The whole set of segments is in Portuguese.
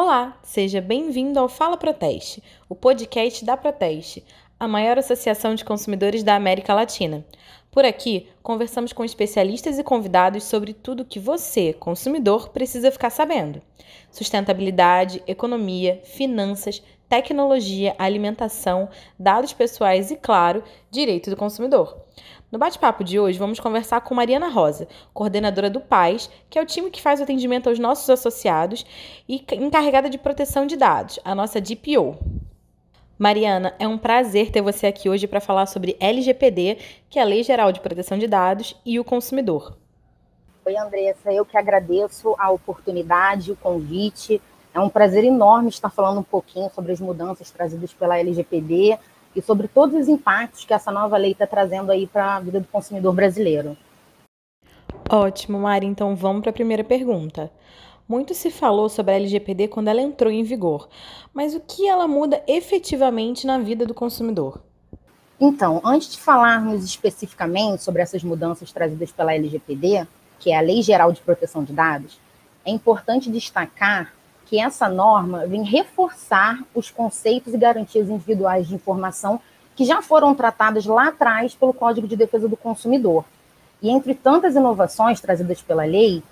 Olá, seja bem-vindo ao Fala Proteste, o podcast da Proteste, a maior associação de consumidores da América Latina. Por aqui, conversamos com especialistas e convidados sobre tudo que você, consumidor, precisa ficar sabendo: sustentabilidade, economia, finanças, tecnologia, alimentação, dados pessoais e, claro, direito do consumidor. No bate-papo de hoje, vamos conversar com Mariana Rosa, coordenadora do PAIS, que é o time que faz o atendimento aos nossos associados e encarregada de proteção de dados, a nossa DPO. Mariana, é um prazer ter você aqui hoje para falar sobre LGPD, que é a Lei Geral de Proteção de Dados, e o consumidor. Oi, Andressa, eu que agradeço a oportunidade, o convite. É um prazer enorme estar falando um pouquinho sobre as mudanças trazidas pela LGPD e sobre todos os impactos que essa nova lei está trazendo aí para a vida do consumidor brasileiro. Ótimo, Mari. Então vamos para a primeira pergunta. Muito se falou sobre a LGPD quando ela entrou em vigor, mas o que ela muda efetivamente na vida do consumidor? Então, antes de falarmos especificamente sobre essas mudanças trazidas pela LGPD, que é a Lei Geral de Proteção de Dados, é importante destacar que essa norma vem reforçar os conceitos e garantias individuais de informação que já foram tratadas lá atrás pelo Código de Defesa do Consumidor. E entre tantas inovações trazidas pela lei,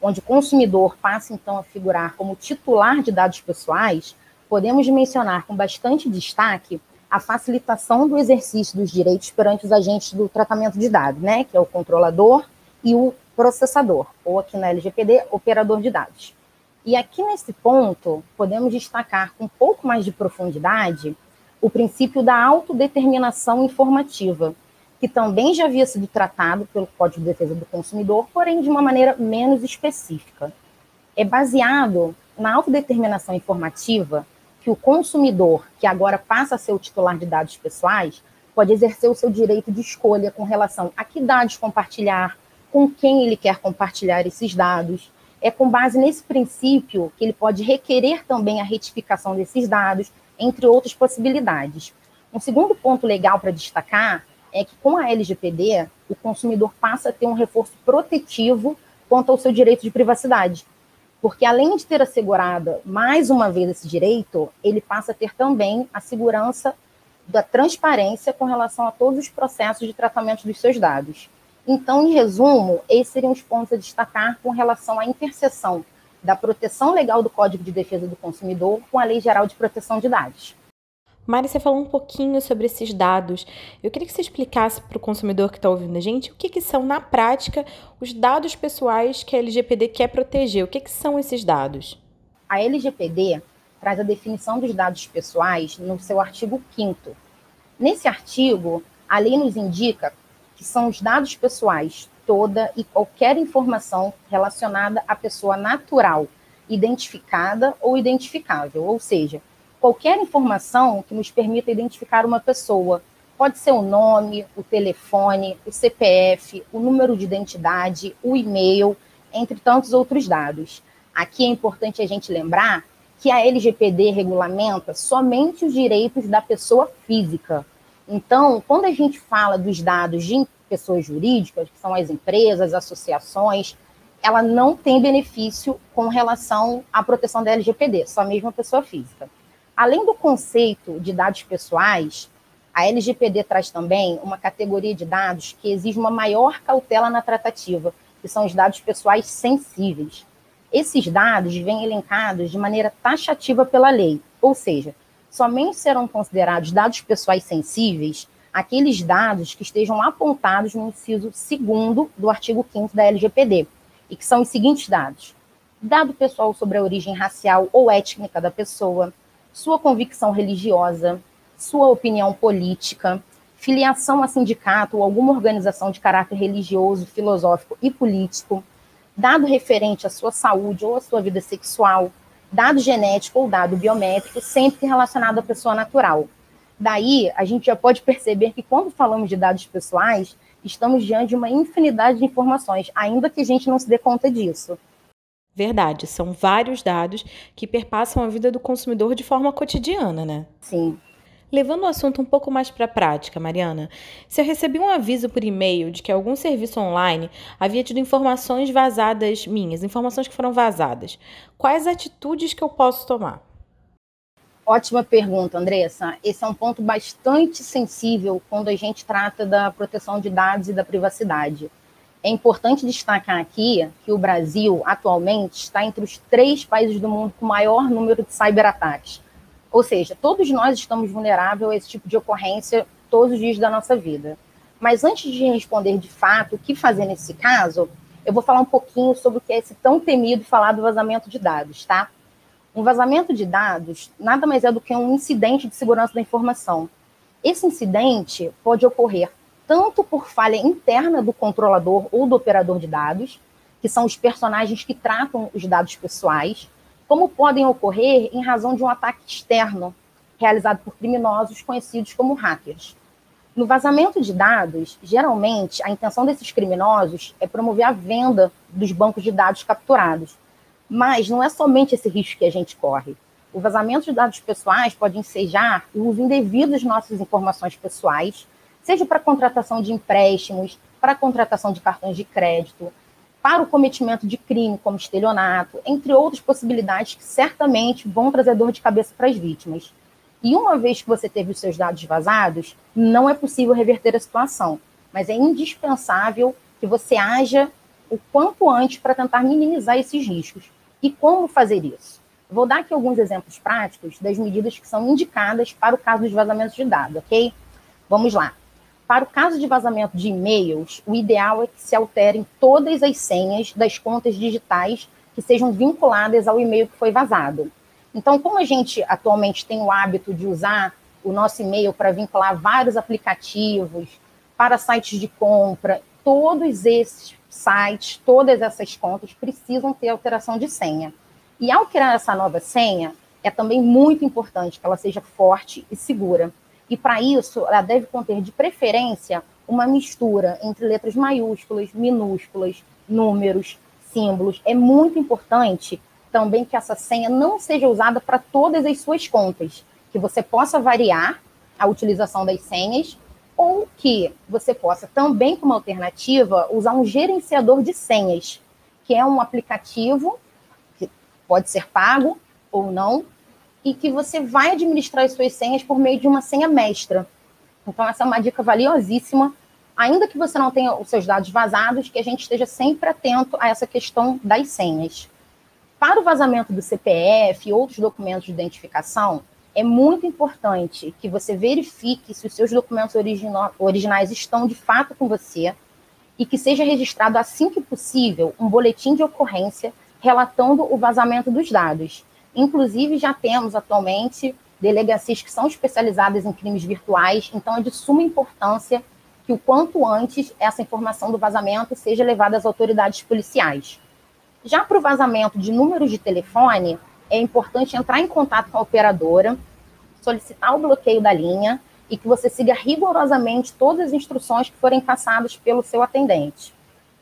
onde o consumidor passa então a figurar como titular de dados pessoais, podemos mencionar com bastante destaque a facilitação do exercício dos direitos perante os agentes do tratamento de dados, né, que é o controlador e o processador, ou aqui na LGPD, operador de dados. E aqui nesse ponto, podemos destacar com um pouco mais de profundidade o princípio da autodeterminação informativa, que também já havia sido tratado pelo Código de Defesa do Consumidor, porém de uma maneira menos específica. É baseado na autodeterminação informativa que o consumidor, que agora passa a ser o titular de dados pessoais, pode exercer o seu direito de escolha com relação a que dados compartilhar, com quem ele quer compartilhar esses dados, é com base nesse princípio que ele pode requerer também a retificação desses dados, entre outras possibilidades. Um segundo ponto legal para destacar é que com a LGPD, o consumidor passa a ter um reforço protetivo quanto ao seu direito de privacidade. Porque além de ter assegurado mais uma vez esse direito, ele passa a ter também a segurança da transparência com relação a todos os processos de tratamento dos seus dados. Então, em resumo, esses seriam os pontos a destacar com relação à interseção da proteção legal do Código de Defesa do Consumidor com a Lei Geral de Proteção de Dados. Mari, você falou um pouquinho sobre esses dados. Eu queria que você explicasse para o consumidor que está ouvindo a gente o que, que, são, na prática, os dados pessoais que a LGPD quer proteger. O que, que são esses dados? A LGPD traz a definição dos dados pessoais no seu artigo 5. Nesse artigo, a lei nos indica que são os dados pessoais, toda e qualquer informação relacionada à pessoa natural, identificada ou identificável, ou seja, qualquer informação que nos permita identificar uma pessoa. Pode ser o nome, o telefone, o CPF, o número de identidade, o e-mail, entre tantos outros dados. Aqui é importante a gente lembrar que a LGPD regulamenta somente os direitos da pessoa física, então, quando a gente fala dos dados de pessoas jurídicas, que são as empresas, associações, ela não tem benefício com relação à proteção da LGPD, só mesmo a pessoa física. Além do conceito de dados pessoais, a LGPD traz também uma categoria de dados que exige uma maior cautela na tratativa, que são os dados pessoais sensíveis. Esses dados vêm elencados de maneira taxativa pela lei, ou seja, somente serão considerados dados pessoais sensíveis aqueles dados que estejam apontados no inciso 2 do artigo 5 da LGPD, e que são os seguintes dados: dado pessoal sobre a origem racial ou étnica da pessoa, sua convicção religiosa, sua opinião política, filiação a sindicato ou alguma organização de caráter religioso, filosófico e político, dado referente à sua saúde ou à sua vida sexual, dado genético ou dado biométrico, sempre relacionado à pessoa natural. Daí, a gente já pode perceber que quando falamos de dados pessoais, estamos diante de uma infinidade de informações, ainda que a gente não se dê conta disso. Verdade, são vários dados que perpassam a vida do consumidor de forma cotidiana, né? Sim. Levando o assunto um pouco mais para a prática, Mariana, se eu recebi um aviso por e-mail de que algum serviço online havia tido informações vazadas minhas, informações que foram vazadas, quais atitudes que eu posso tomar? Ótima pergunta, Andressa. Esse é um ponto bastante sensível quando a gente trata da proteção de dados e da privacidade. É importante destacar aqui que o Brasil, atualmente, está entre os três países do mundo com maior número de cyberataques. Ou seja, todos nós estamos vulneráveis a esse tipo de ocorrência todos os dias da nossa vida. Mas antes de responder de fato o que fazer nesse caso, eu vou falar um pouquinho sobre o que é esse tão temido falar do vazamento de dados, tá? Um vazamento de dados nada mais é do que um incidente de segurança da informação. Esse incidente pode ocorrer tanto por falha interna do controlador ou do operador de dados, que são os personagens que tratam os dados pessoais, como podem ocorrer em razão de um ataque externo realizado por criminosos conhecidos como hackers. No vazamento de dados, geralmente a intenção desses criminosos é promover a venda dos bancos de dados capturados. Mas não é somente esse risco que a gente corre. O vazamento de dados pessoais pode ensejar o uso indevido de nossas informações pessoais, seja para contratação de empréstimos, para contratação de cartões de crédito, para o cometimento de crime, como estelionato, entre outras possibilidades que certamente vão trazer dor de cabeça para as vítimas. E uma vez que você teve os seus dados vazados, não é possível reverter a situação, mas é indispensável que você haja o quanto antes para tentar minimizar esses riscos. E como fazer isso? Vou dar aqui alguns exemplos práticos das medidas que são indicadas para o caso dos vazamentos de dados, ok? Vamos lá. Para o caso de vazamento de e-mails, o ideal é que se alterem todas as senhas das contas digitais que sejam vinculadas ao e-mail que foi vazado. Então, como a gente atualmente tem o hábito de usar o nosso e-mail para vincular vários aplicativos, para sites de compra, todos esses sites, todas essas contas precisam ter alteração de senha. E ao criar essa nova senha, é também muito importante que ela seja forte e segura. E para isso, ela deve conter de preferência uma mistura entre letras maiúsculas, minúsculas, números, símbolos. É muito importante também que essa senha não seja usada para todas as suas contas, que você possa variar a utilização das senhas ou que você possa também, como alternativa, usar um gerenciador de senhas, que é um aplicativo que pode ser pago ou não, e que você vai administrar as suas senhas por meio de uma senha mestra. Então, essa é uma dica valiosíssima, ainda que você não tenha os seus dados vazados, que a gente esteja sempre atento a essa questão das senhas. Para o vazamento do CPF e outros documentos de identificação, é muito importante que você verifique se os seus documentos originais estão de fato com você e que seja registrado assim que possível um boletim de ocorrência relatando o vazamento dos dados. Inclusive, já temos atualmente delegacias que são especializadas em crimes virtuais, então é de suma importância que o quanto antes essa informação do vazamento seja levada às autoridades policiais. Já para o vazamento de números de telefone, é importante entrar em contato com a operadora, solicitar o bloqueio da linha e que você siga rigorosamente todas as instruções que forem passadas pelo seu atendente.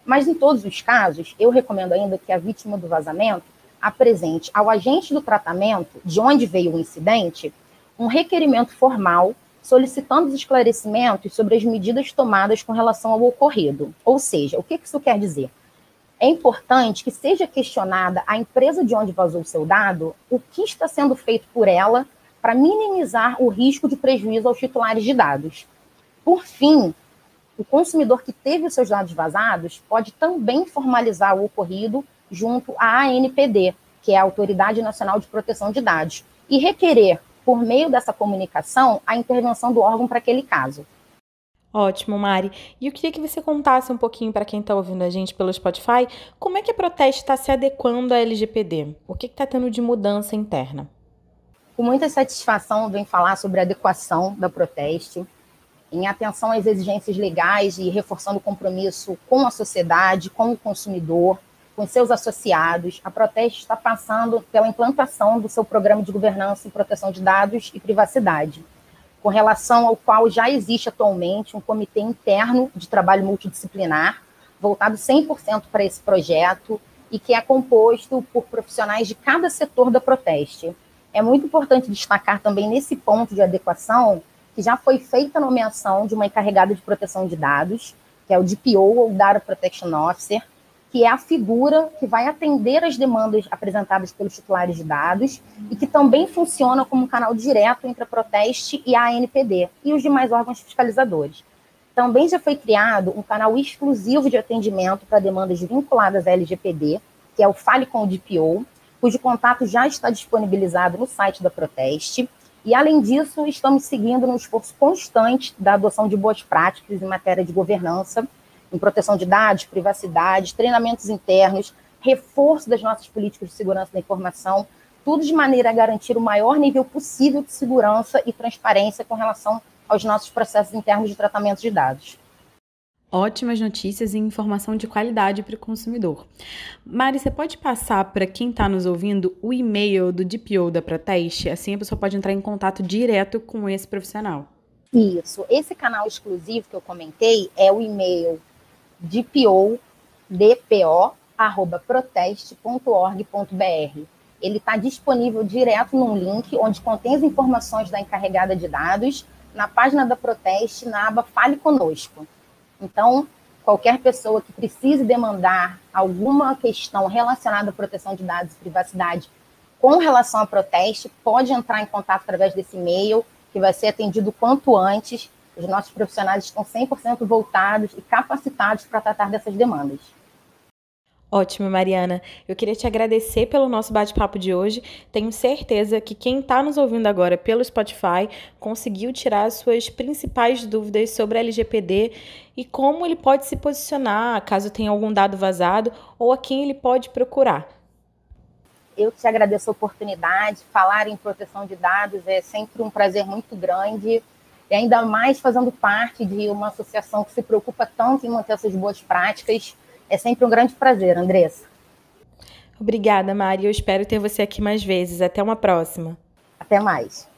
Mas em todos os casos, eu recomendo ainda que a vítima do vazamento apresente ao agente do tratamento, de onde veio o incidente, um requerimento formal solicitando os esclarecimentos sobre as medidas tomadas com relação ao ocorrido. Ou seja, o que isso quer dizer? É importante que seja questionada a empresa de onde vazou o seu dado, o que está sendo feito por ela para minimizar o risco de prejuízo aos titulares de dados. Por fim, o consumidor que teve os seus dados vazados pode também formalizar o ocorrido junto à ANPD, que é a Autoridade Nacional de Proteção de Dados, e requerer, por meio dessa comunicação, a intervenção do órgão para aquele caso. Ótimo, Mari. E eu queria que você contasse um pouquinho para quem está ouvindo a gente pelo Spotify, como é que a Proteste está se adequando à LGPD? O que está tendo de mudança interna? Com muita satisfação, vem falar sobre a adequação da Proteste, em atenção às exigências legais e reforçando o compromisso com a sociedade, com o consumidor, com seus associados, a Proteste está passando pela implantação do seu programa de governança e proteção de dados e privacidade, com relação ao qual já existe atualmente um comitê interno de trabalho multidisciplinar, voltado 100% para esse projeto, e que é composto por profissionais de cada setor da Proteste. É muito importante destacar também nesse ponto de adequação que já foi feita a nomeação de uma encarregada de proteção de dados, que é o DPO, ou Data Protection Officer, que é a figura que vai atender as demandas apresentadas pelos titulares de dados e que também funciona como um canal direto entre a Proteste e a ANPD e os demais órgãos fiscalizadores. Também já foi criado um canal exclusivo de atendimento para demandas vinculadas à LGPD, que é o Fale com o DPO, cujo contato já está disponibilizado no site da Proteste. E, além disso, estamos seguindo no esforço constante da adoção de boas práticas em matéria de governança em proteção de dados, privacidade, treinamentos internos, reforço das nossas políticas de segurança da informação, tudo de maneira a garantir o maior nível possível de segurança e transparência com relação aos nossos processos internos de tratamento de dados. Ótimas notícias e informação de qualidade para o consumidor. Mari, você pode passar para quem está nos ouvindo o e-mail do DPO da Proteste? Assim a pessoa pode entrar em contato direto com esse profissional. Isso. Esse canal exclusivo que eu comentei é o e-mail dpo, dpo, arroba proteste.org.br. Ele está disponível direto num link onde contém as informações da encarregada de dados na página da Proteste, na aba Fale Conosco. Então, qualquer pessoa que precise demandar alguma questão relacionada à proteção de dados e privacidade com relação à Proteste, pode entrar em contato através desse e-mail, que vai ser atendido quanto antes os nossos profissionais estão 100% voltados e capacitados para tratar dessas demandas. Ótimo, Mariana. Eu queria te agradecer pelo nosso bate-papo de hoje. Tenho certeza que quem está nos ouvindo agora pelo Spotify conseguiu tirar as suas principais dúvidas sobre a LGPD e como ele pode se posicionar caso tenha algum dado vazado ou a quem ele pode procurar. Eu te agradeço a oportunidade. Falar em proteção de dados é sempre um prazer muito grande e ainda mais fazendo parte de uma associação que se preocupa tanto em manter essas boas práticas. É sempre um grande prazer, Andressa. Obrigada, Mari. Eu espero ter você aqui mais vezes. Até uma próxima. Até mais.